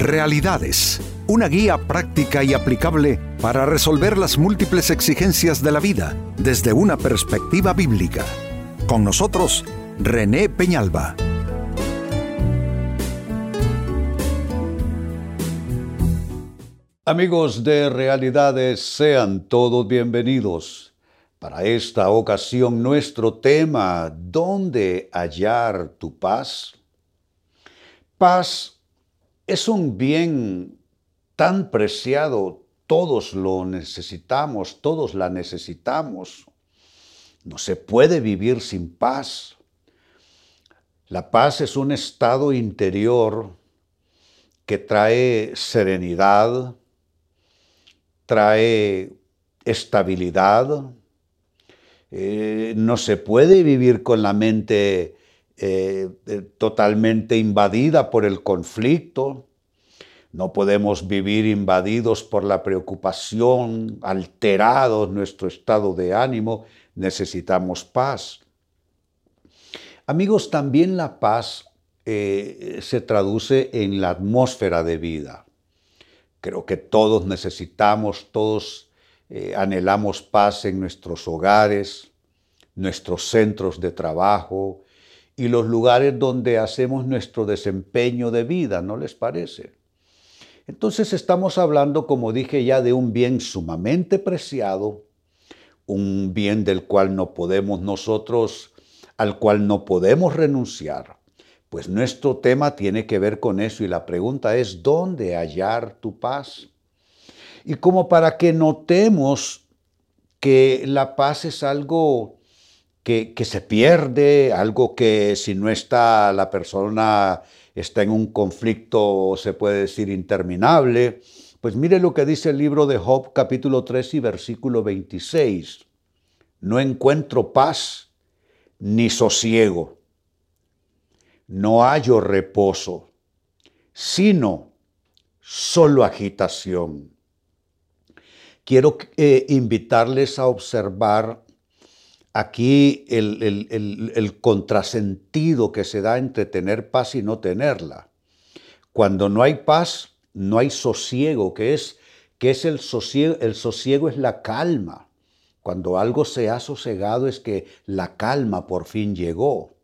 Realidades, una guía práctica y aplicable para resolver las múltiples exigencias de la vida desde una perspectiva bíblica. Con nosotros, René Peñalba. Amigos de Realidades, sean todos bienvenidos. Para esta ocasión nuestro tema, ¿dónde hallar tu paz? Paz es un bien tan preciado, todos lo necesitamos, todos la necesitamos. No se puede vivir sin paz. La paz es un estado interior que trae serenidad, trae estabilidad. Eh, no se puede vivir con la mente eh, eh, totalmente invadida por el conflicto. No podemos vivir invadidos por la preocupación, alterados nuestro estado de ánimo. Necesitamos paz. Amigos, también la paz eh, se traduce en la atmósfera de vida. Creo que todos necesitamos, todos anhelamos paz en nuestros hogares, nuestros centros de trabajo, y los lugares donde hacemos nuestro desempeño de vida, ¿no les parece? Entonces estamos hablando, como dije ya, de un bien sumamente preciado, un bien del cual no podemos nosotros, al cual no podemos renunciar. Pues nuestro tema tiene que ver con eso y la pregunta es, ¿dónde hallar tu paz? Y como para que notemos que la paz es algo que, se pierde, algo que si no está la persona está en un conflicto, se puede decir, interminable. Pues mire lo que dice el libro de Job capítulo 3 y versículo 26. No encuentro paz ni sosiego, no hallo reposo, sino solo agitación. Quiero eh, invitarles a observar aquí el, contrasentido que se da entre tener paz y no tenerla. Cuando no hay paz, no hay sosiego, que es, que es el sosiego, el sosiego es la calma. Cuando algo se ha sosegado es que la calma por fin llegó.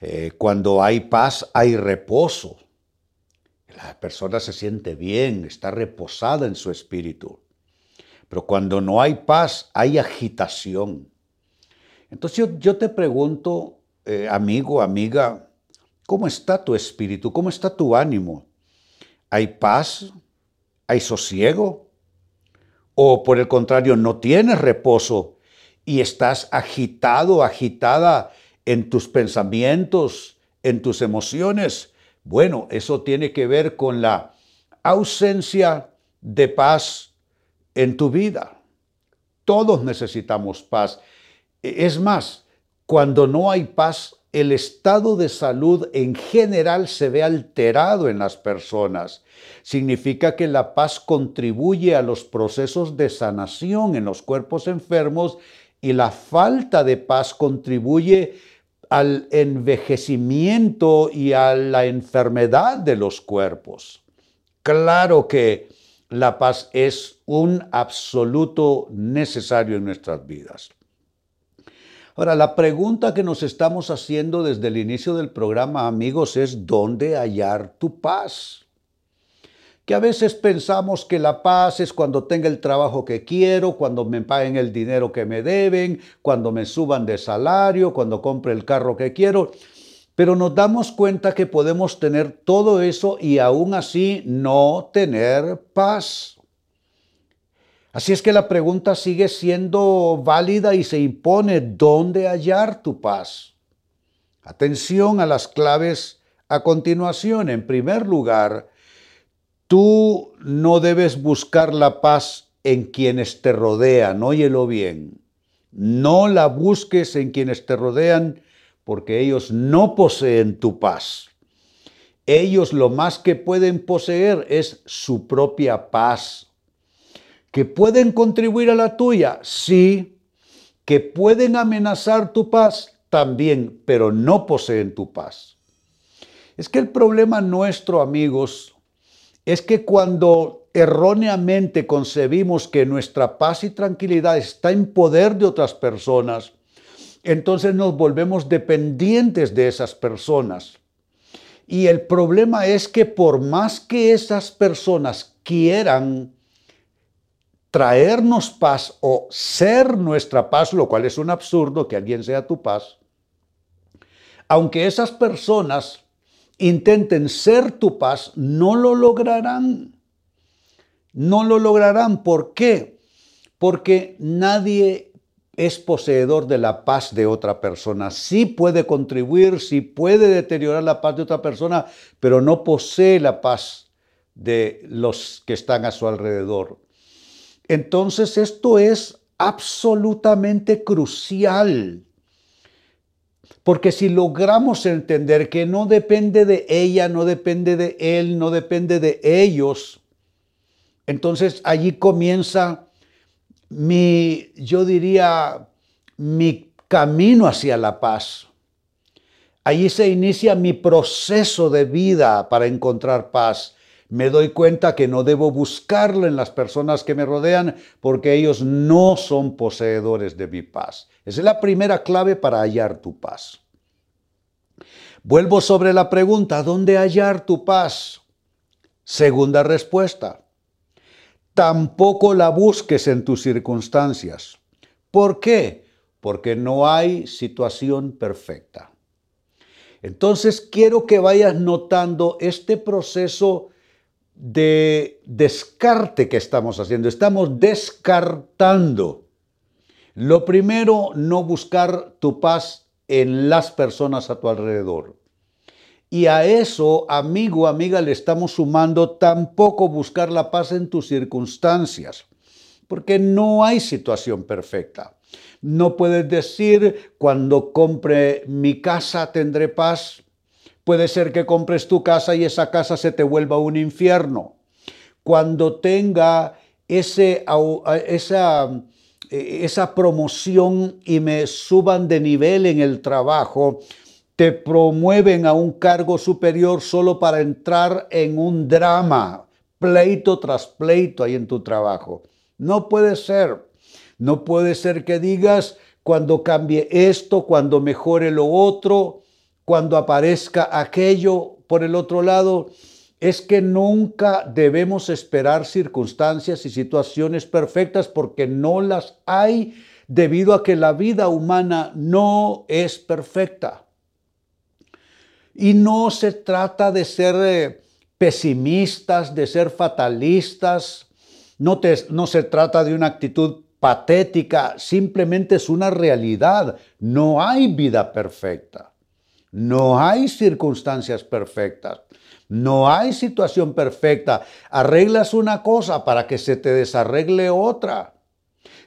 Eh, cuando hay paz, hay reposo. La persona se siente bien, está reposada en su espíritu. Pero cuando no hay paz, hay agitación. Entonces yo, te pregunto, eh, amigo, amiga, ¿cómo está tu espíritu? ¿Cómo está tu ánimo? ¿Hay paz? ¿Hay sosiego? ¿O por el contrario, no tienes reposo y estás agitado, agitada en tus pensamientos, en tus emociones? Bueno, eso tiene que ver con la ausencia de paz en tu vida. Todos necesitamos paz. Es más, cuando no hay paz, el estado de salud en general se ve alterado en las personas. Significa que la paz contribuye a los procesos de sanación en los cuerpos enfermos y la falta de paz contribuye al envejecimiento y a la enfermedad de los cuerpos. Claro que la paz es un absoluto necesario en nuestras vidas. Ahora, la pregunta que nos estamos haciendo desde el inicio del programa, amigos, es ¿dónde hallar tu paz? Que a veces pensamos que la paz es cuando tenga el trabajo que quiero, cuando me paguen el dinero que me deben, cuando me suban de salario, cuando compre el carro que quiero. Pero nos damos cuenta que podemos tener todo eso y aún así no tener paz. Así es que la pregunta sigue siendo válida y se impone, ¿dónde hallar tu paz? Atención a las claves a continuación. En primer lugar, tú no debes buscar la paz en quienes te rodean, óyelo bien. No la busques en quienes te rodean porque ellos no poseen tu paz. Ellos lo más que pueden poseer es su propia paz que pueden contribuir a la tuya, sí, que pueden amenazar tu paz, también, pero no poseen tu paz. Es que el problema nuestro, amigos, es que cuando erróneamente concebimos que nuestra paz y tranquilidad está en poder de otras personas, entonces nos volvemos dependientes de esas personas. Y el problema es que por más que esas personas quieran traernos paz o ser nuestra paz, lo cual es un absurdo que alguien sea tu paz, aunque esas personas intenten ser tu paz, no lo lograrán. No lo lograrán. ¿Por qué? Porque nadie es poseedor de la paz de otra persona. Sí puede contribuir, sí puede deteriorar la paz de otra persona, pero no posee la paz de los que están a su alrededor. Entonces esto es absolutamente crucial. Porque si logramos entender que no depende de ella, no depende de él, no depende de ellos, entonces allí comienza mi, yo diría, mi camino hacia la paz. Allí se inicia mi proceso de vida para encontrar paz me doy cuenta que no debo buscarlo en las personas que me rodean porque ellos no son poseedores de mi paz. Esa es la primera clave para hallar tu paz. Vuelvo sobre la pregunta, ¿dónde hallar tu paz? Segunda respuesta, tampoco la busques en tus circunstancias. ¿Por qué? Porque no hay situación perfecta. Entonces quiero que vayas notando este proceso de descarte que estamos haciendo. Estamos descartando. Lo primero, no buscar tu paz en las personas a tu alrededor. Y a eso, amigo, amiga, le estamos sumando tampoco buscar la paz en tus circunstancias, porque no hay situación perfecta. No puedes decir, cuando compre mi casa tendré paz, Puede ser que compres tu casa y esa casa se te vuelva un infierno. Cuando tenga ese, esa, esa promoción y me suban de nivel en el trabajo, te promueven a un cargo superior solo para entrar en un drama, pleito tras pleito ahí en tu trabajo. No puede ser. No puede ser que digas cuando cambie esto, cuando mejore lo otro, cuando aparezca aquello por el otro lado, es que nunca debemos esperar circunstancias y situaciones perfectas porque no las hay debido a que la vida humana no es perfecta. Y no se trata de ser eh, pesimistas, de ser fatalistas, no, no se trata de una actitud patética, simplemente es una realidad, no hay vida perfecta. No hay circunstancias perfectas. No hay situación perfecta. Arreglas una cosa para que se te desarregle otra.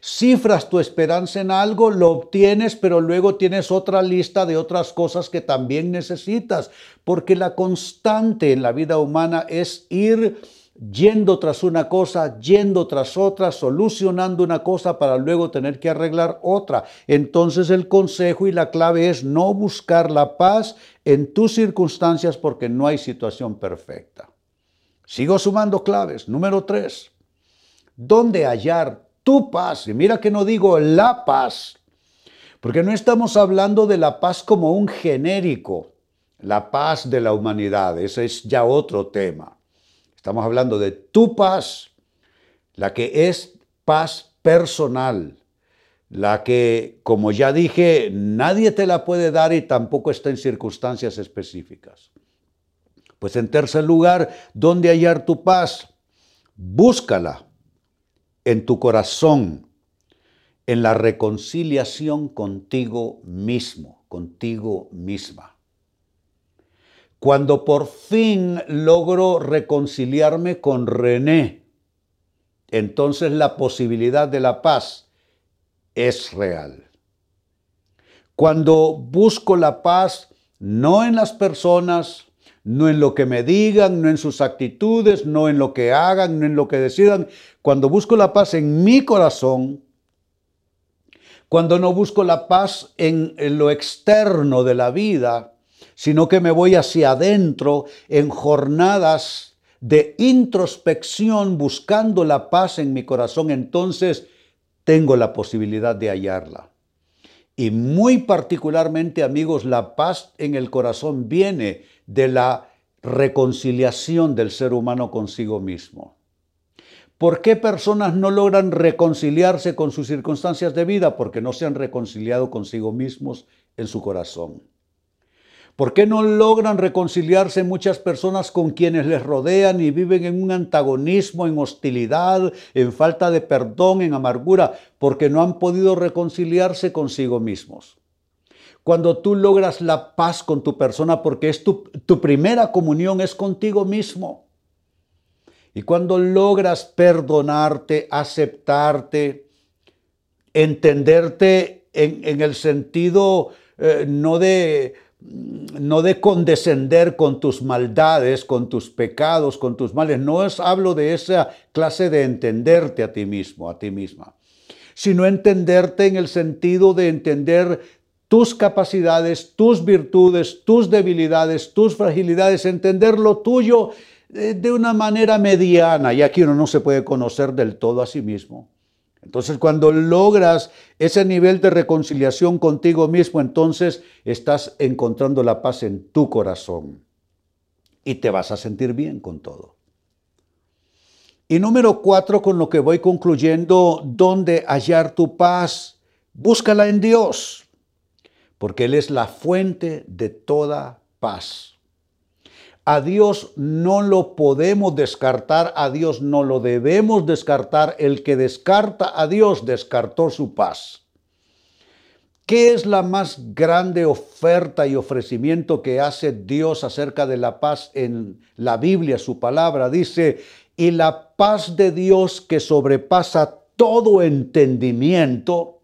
Cifras tu esperanza en algo, lo obtienes, pero luego tienes otra lista de otras cosas que también necesitas, porque la constante en la vida humana es ir yendo tras una cosa, yendo tras otra, solucionando una cosa para luego tener que arreglar otra. Entonces el consejo y la clave es no buscar la paz en tus circunstancias porque no hay situación perfecta. Sigo sumando claves. Número tres, ¿dónde hallar tu paz? Y mira que no digo la paz, porque no estamos hablando de la paz como un genérico, la paz de la humanidad, ese es ya otro tema. Estamos hablando de tu paz, la que es paz personal, la que, como ya dije, nadie te la puede dar y tampoco está en circunstancias específicas. Pues en tercer lugar, ¿dónde hallar tu paz? Búscala en tu corazón, en la reconciliación contigo mismo, contigo misma. Cuando por fin logro reconciliarme con René, entonces la posibilidad de la paz es real. Cuando busco la paz no en las personas, no en lo que me digan, no en sus actitudes, no en lo que hagan, no en lo que decidan, cuando busco la paz en mi corazón, cuando no busco la paz en, lo externo de la vida, sino que me voy hacia adentro en jornadas de introspección buscando la paz en mi corazón, entonces tengo la posibilidad de hallarla. Y muy particularmente, amigos, la paz en el corazón viene de la reconciliación del ser humano consigo mismo. ¿Por qué personas no logran reconciliarse con sus circunstancias de vida? Porque no se han reconciliado consigo mismos en su corazón. ¿Por qué no logran reconciliarse muchas personas con quienes les rodean y viven en un antagonismo, en hostilidad, en falta de perdón, en amargura? Porque no han podido reconciliarse consigo mismos. Cuando tú logras la paz con tu persona, porque es tu, tu primera comunión es contigo mismo. Y cuando logras perdonarte, aceptarte, entenderte en, el sentido eh, no de no de condescender con tus maldades, con tus pecados, con tus males. No es hablo de esa clase de entenderte a ti mismo, a ti misma, sino entenderte en el sentido de entender tus capacidades, tus virtudes, tus debilidades, tus fragilidades, entender lo tuyo eh, de una manera mediana. Y aquí uno no se puede conocer del todo a sí mismo. Entonces cuando logras ese nivel de reconciliación contigo mismo, entonces estás encontrando la paz en tu corazón y te vas a sentir bien con todo. Y número cuatro, con lo que voy concluyendo, ¿dónde hallar tu paz? Búscala en Dios, porque Él es la fuente de toda paz. A Dios no lo podemos descartar, a Dios no lo debemos descartar. El que descarta a Dios descartó su paz. ¿Qué es la más grande oferta y ofrecimiento que hace Dios acerca de la paz en la Biblia, su palabra? Dice, y la paz de Dios que sobrepasa todo entendimiento,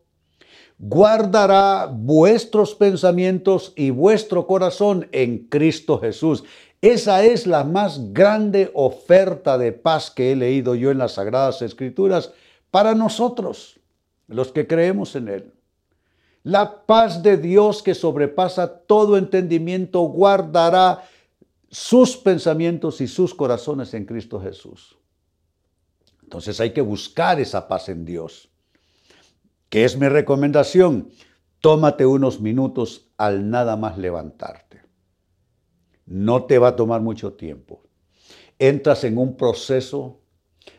guardará vuestros pensamientos y vuestro corazón en Cristo Jesús. Esa es la más grande oferta de paz que he leído yo en las Sagradas Escrituras para nosotros, los que creemos en Él. La paz de Dios que sobrepasa todo entendimiento guardará sus pensamientos y sus corazones en Cristo Jesús. Entonces hay que buscar esa paz en Dios. ¿Qué es mi recomendación? Tómate unos minutos al nada más levantarte. No te va a tomar mucho tiempo. Entras en un proceso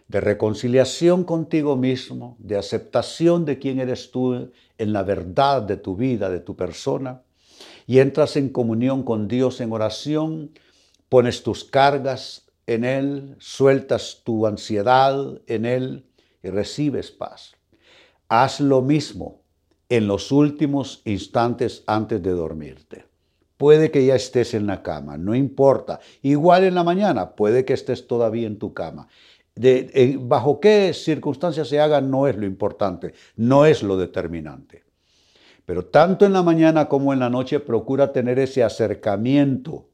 de reconciliación contigo mismo, de aceptación de quién eres tú en la verdad de tu vida, de tu persona, y entras en comunión con Dios en oración, pones tus cargas en Él, sueltas tu ansiedad en Él y recibes paz. Haz lo mismo en los últimos instantes antes de dormirte. Puede que ya estés en la cama, no importa. Igual en la mañana, puede que estés todavía en tu cama. De, bajo qué circunstancias se haga no es lo importante, no es lo determinante. Pero tanto en la mañana como en la noche procura tener ese acercamiento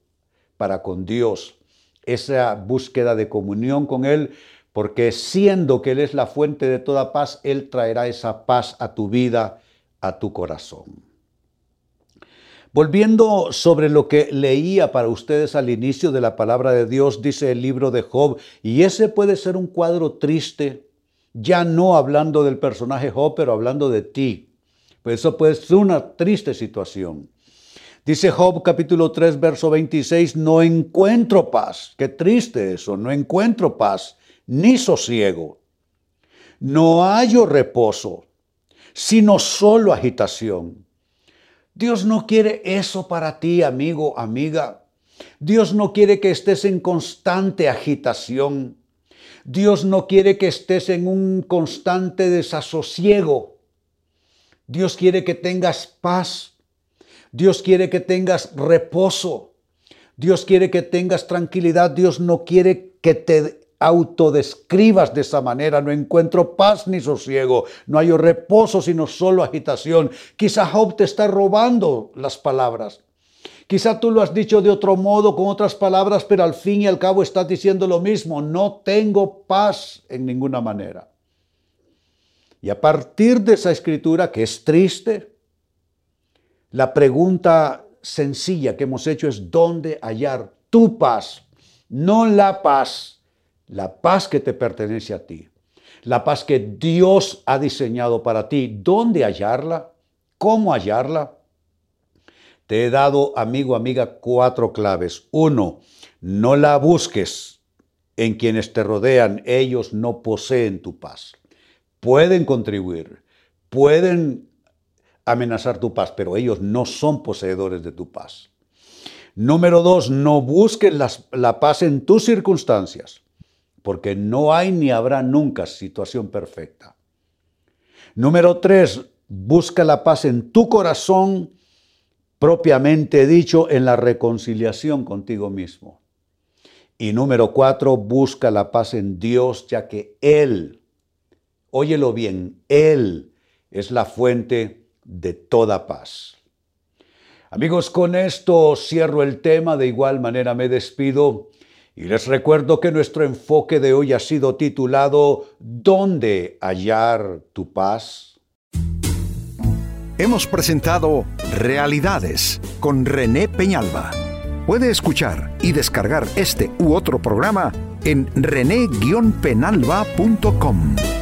para con Dios, esa búsqueda de comunión con Él, porque siendo que Él es la fuente de toda paz, Él traerá esa paz a tu vida, a tu corazón. Volviendo sobre lo que leía para ustedes al inicio de la palabra de Dios, dice el libro de Job, y ese puede ser un cuadro triste, ya no hablando del personaje Job, pero hablando de ti. Pues eso puede ser una triste situación. Dice Job capítulo 3, verso 26, no encuentro paz. Qué triste eso, no encuentro paz, ni sosiego. No hallo reposo, sino solo agitación. Dios no quiere eso para ti, amigo, amiga. Dios no quiere que estés en constante agitación. Dios no quiere que estés en un constante desasosiego. Dios quiere que tengas paz. Dios quiere que tengas reposo. Dios quiere que tengas tranquilidad. Dios no quiere que te autodescribas de esa manera. No encuentro paz ni sosiego, no hay reposo, sino solo agitación. Quizá Job te está robando las palabras. Quizá tú lo has dicho de otro modo, con otras palabras, pero al fin y al cabo estás diciendo lo mismo. No tengo paz en ninguna manera. Y a partir de esa escritura, que es triste, la pregunta sencilla que hemos hecho es, ¿dónde hallar tu paz no la paz, la paz que te pertenece a ti, la paz que Dios ha diseñado para ti. ¿Dónde hallarla? ¿Cómo hallarla? Te he dado, amigo, amiga, cuatro claves. Uno, no la busques en quienes te rodean. Ellos no poseen tu paz. Pueden contribuir, pueden amenazar tu paz, pero ellos no son poseedores de tu paz. Número dos, no busques la paz en tus circunstancias, porque no hay ni habrá nunca situación perfecta. Número tres, busca la paz en tu corazón, propiamente dicho, en la reconciliación contigo mismo. Y número cuatro, busca la paz en Dios, ya que Él, óyelo bien, Él es la fuente de toda paz. Amigos, con esto cierro el tema, de igual manera me despido y les recuerdo que nuestro enfoque de hoy ha sido titulado ¿Dónde hallar tu paz? Hemos presentado Realidades con René Peñalba. Puede escuchar y descargar este u otro programa en rene-penalba.com.